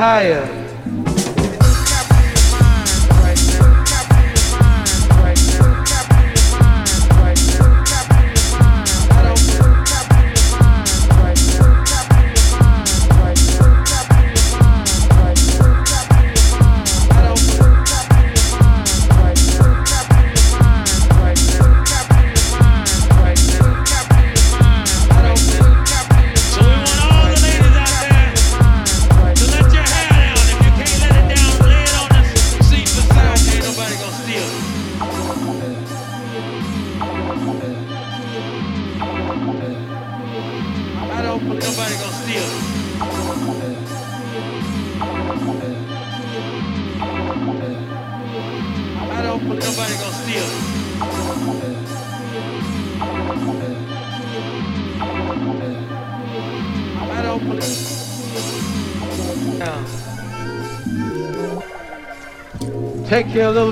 higher.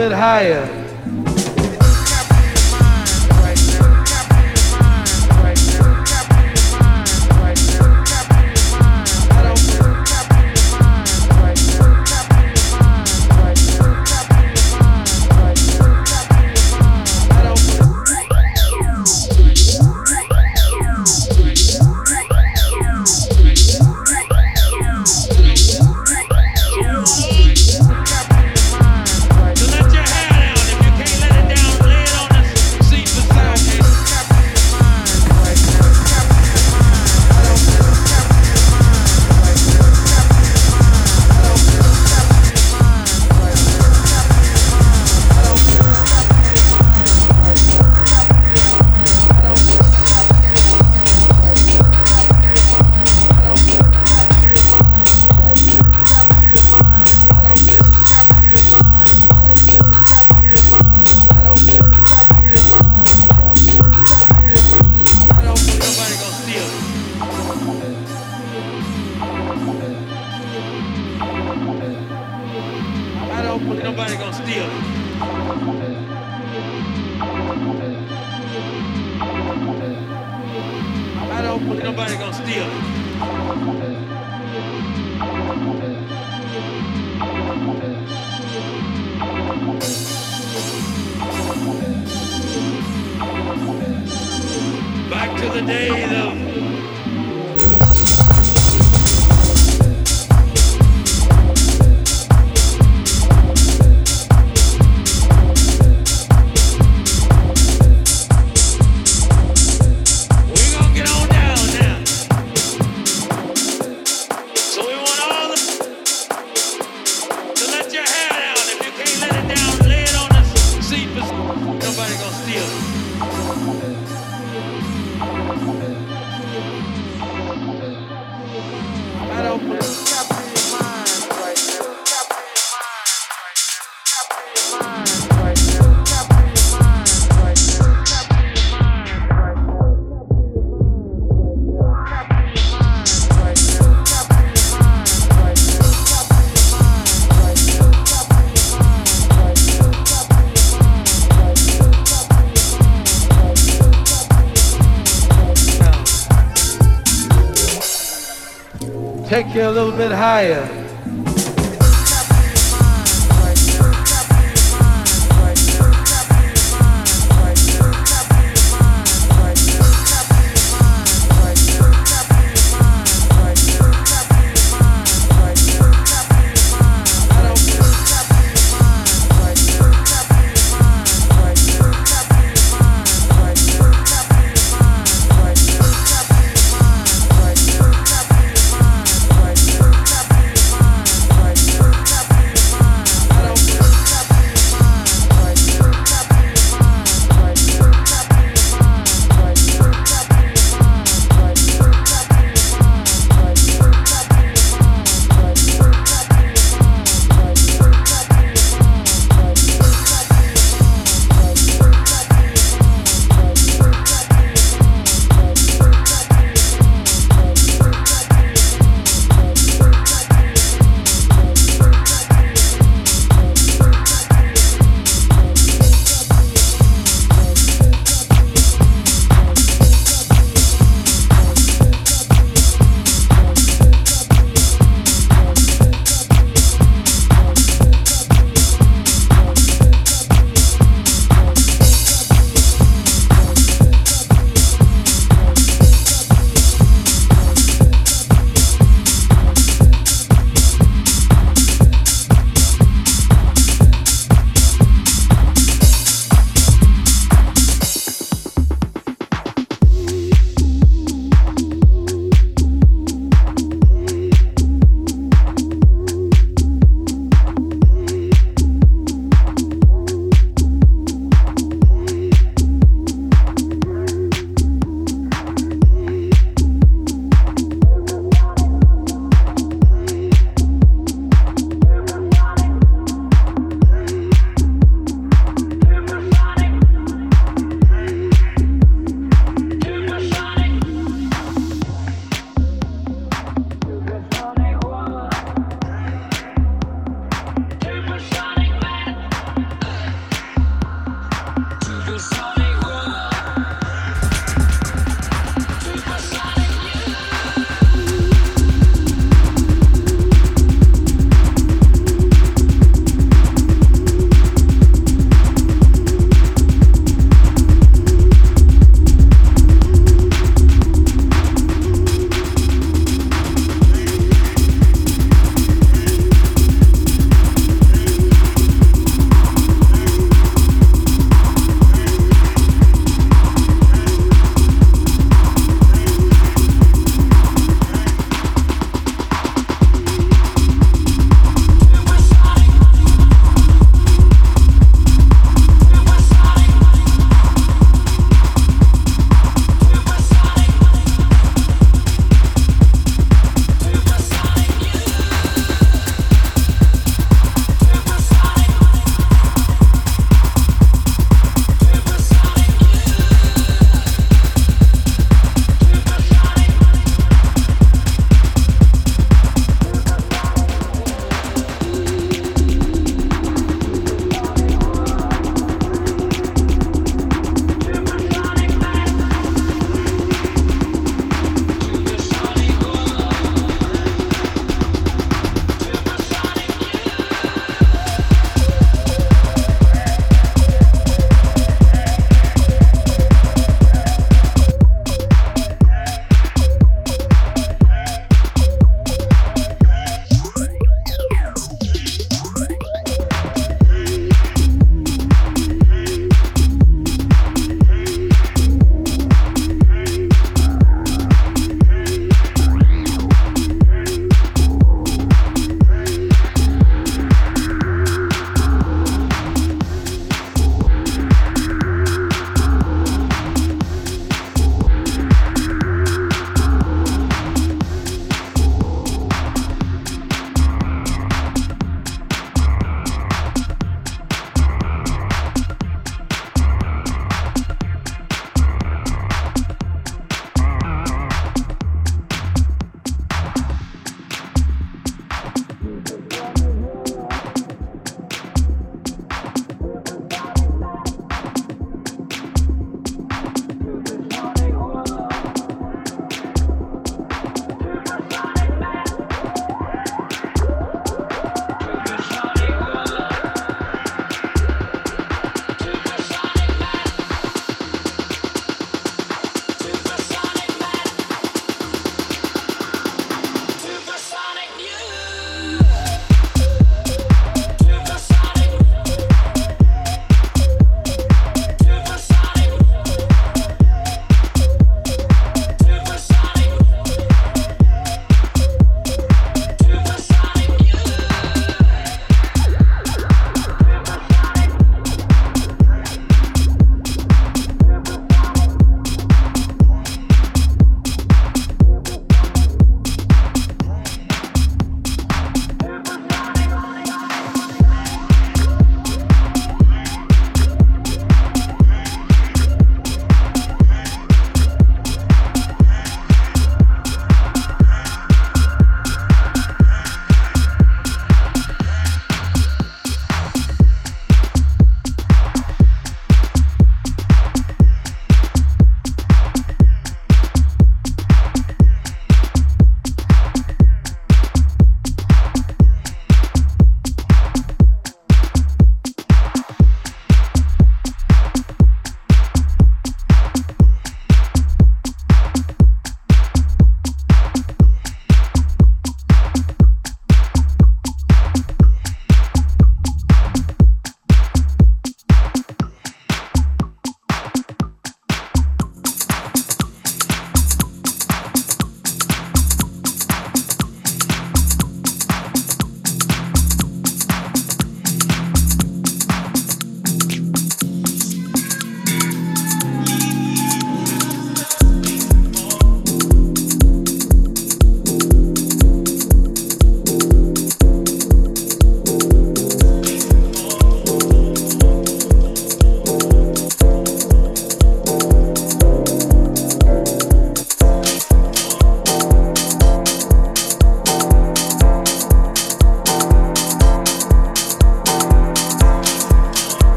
Bit higher. ai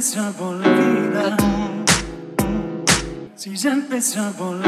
empezó a olvidar, si ya empezó a olvidar.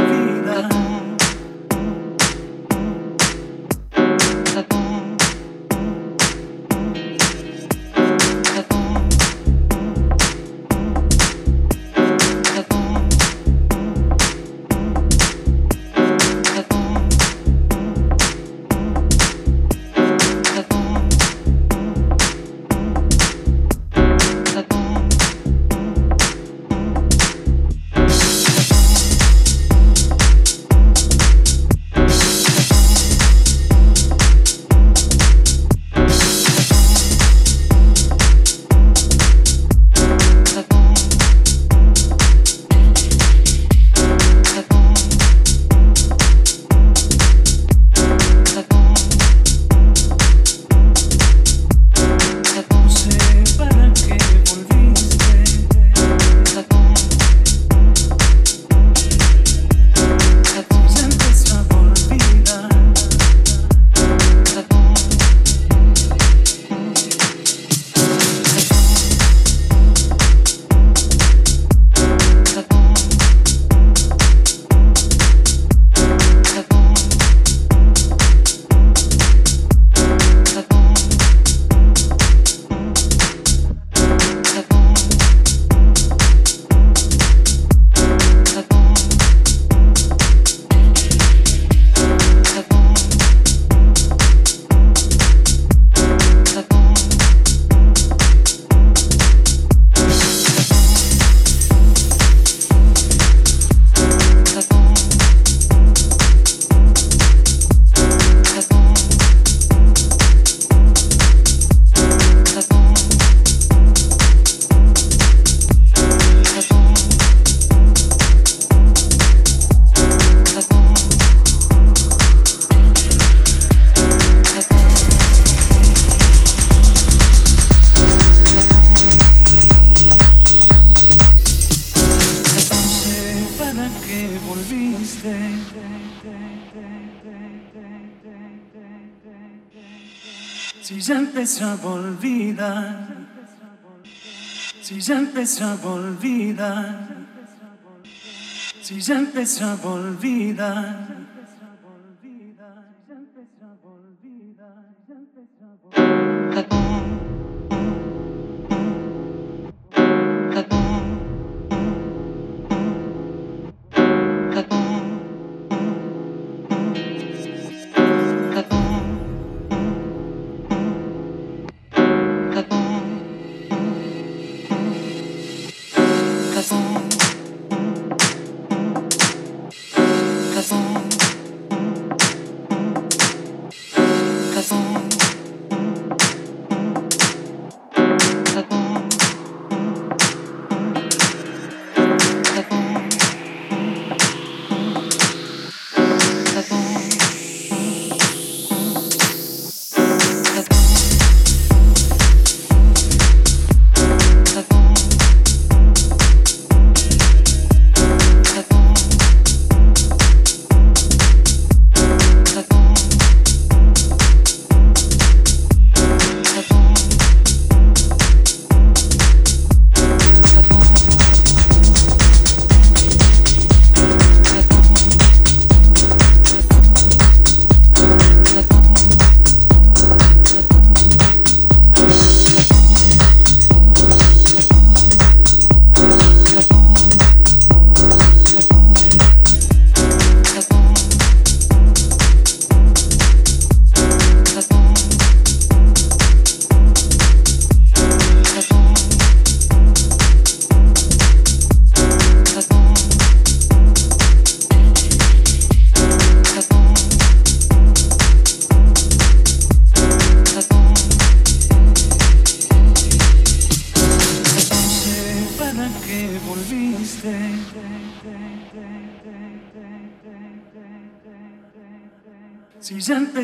Olvidar, si ya empezó a olvidar, si ya empezó a olvidar. empezó a olvidar.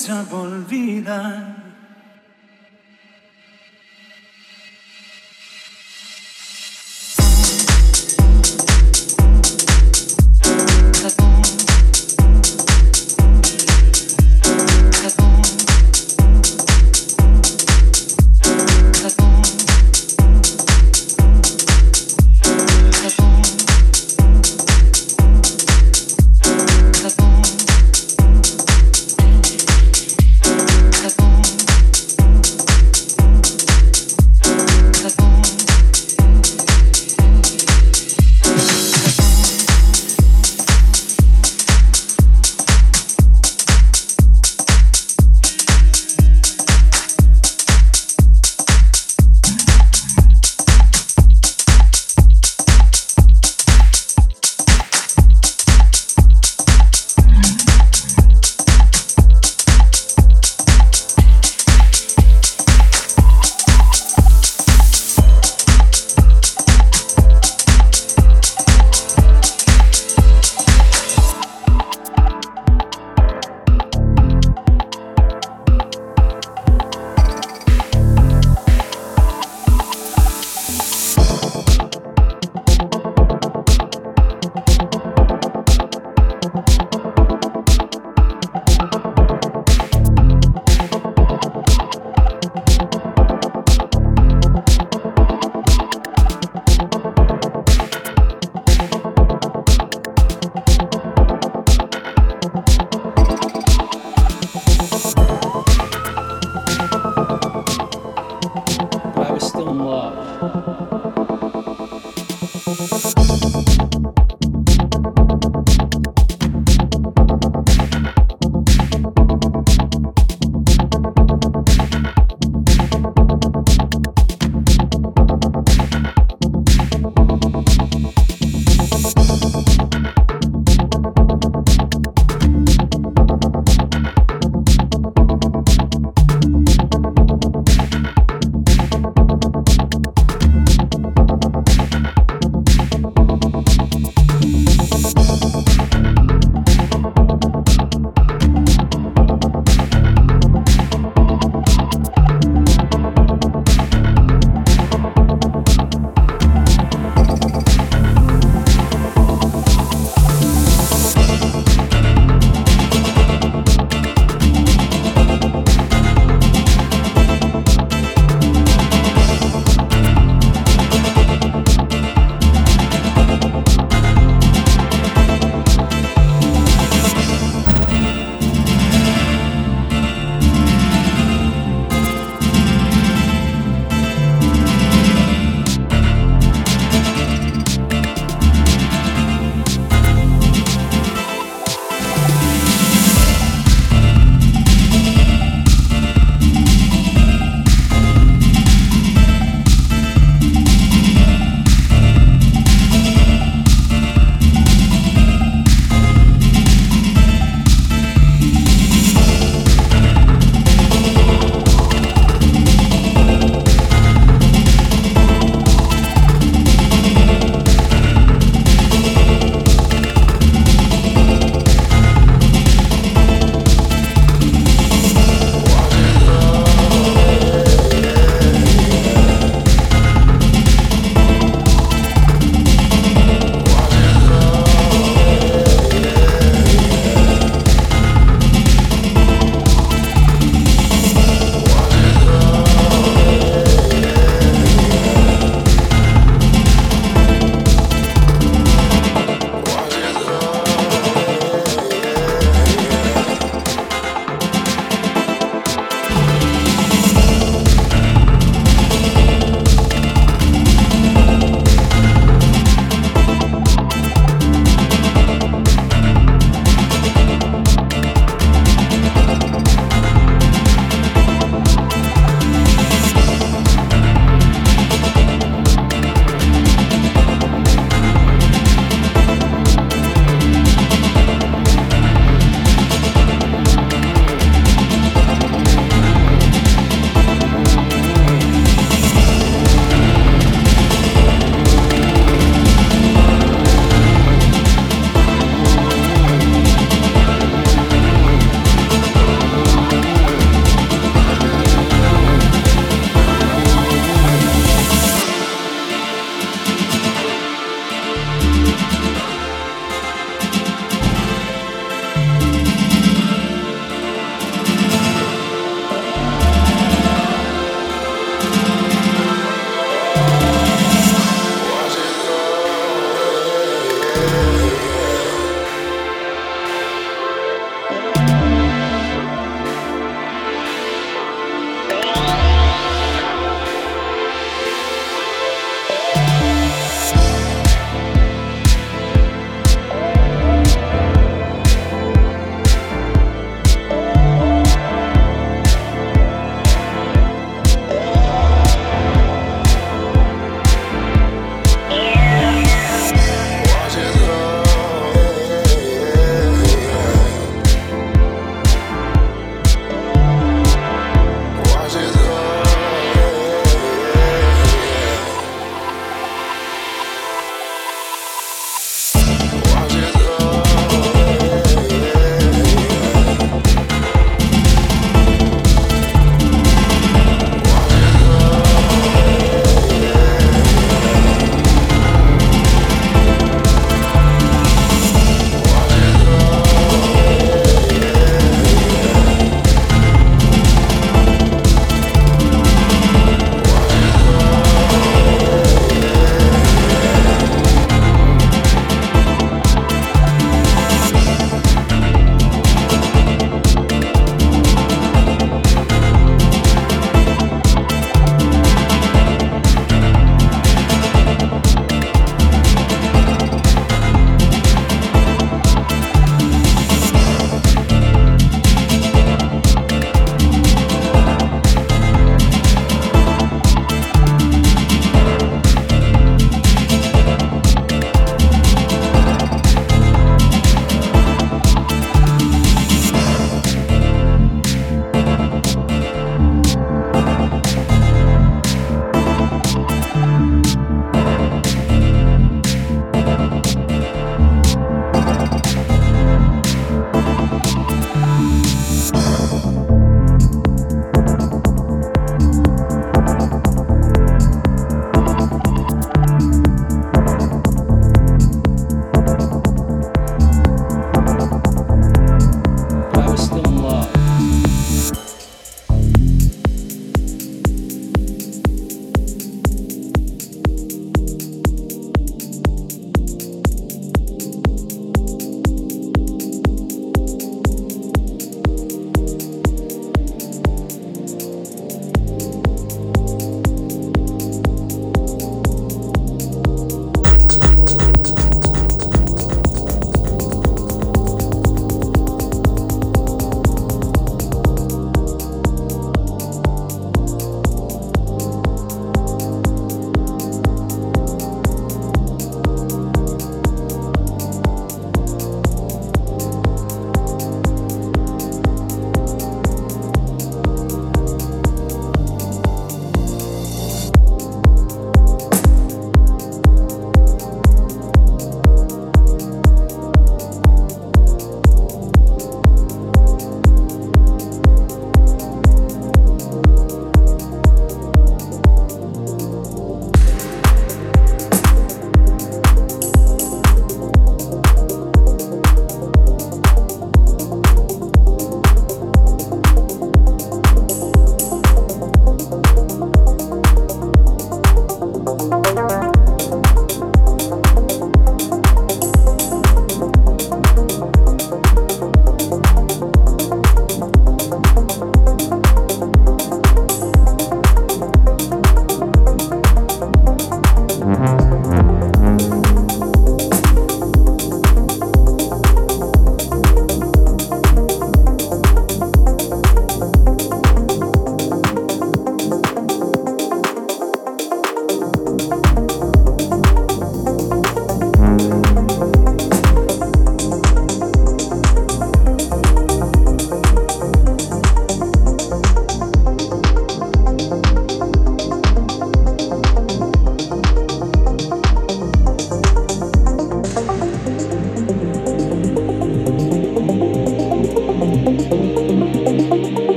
se olvida